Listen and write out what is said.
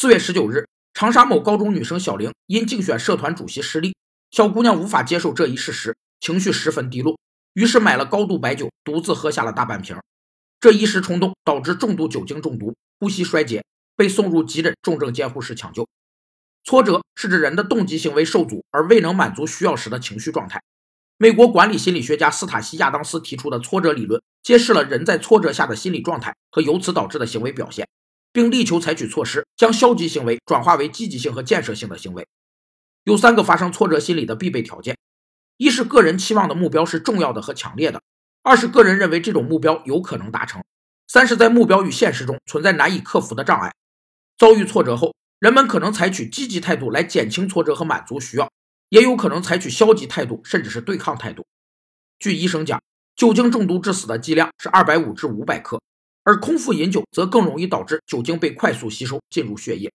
四月十九日，长沙某高中女生小玲因竞选社团主席失利，小姑娘无法接受这一事实，情绪十分低落，于是买了高度白酒，独自喝下了大半瓶。这一时冲动导致重度酒精中毒，呼吸衰竭，被送入急诊重症监护室抢救。挫折是指人的动机行为受阻而未能满足需要时的情绪状态。美国管理心理学家斯塔西亚当斯提出的挫折理论，揭示了人在挫折下的心理状态和由此导致的行为表现。并力求采取措施，将消极行为转化为积极性和建设性的行为。有三个发生挫折心理的必备条件：一是个人期望的目标是重要的和强烈的；二是个人认为这种目标有可能达成；三是，在目标与现实中存在难以克服的障碍。遭遇挫折后，人们可能采取积极态度来减轻挫折和满足需要，也有可能采取消极态度，甚至是对抗态度。据医生讲，酒精中毒致死的剂量是二百五至五百克。而空腹饮酒则更容易导致酒精被快速吸收进入血液，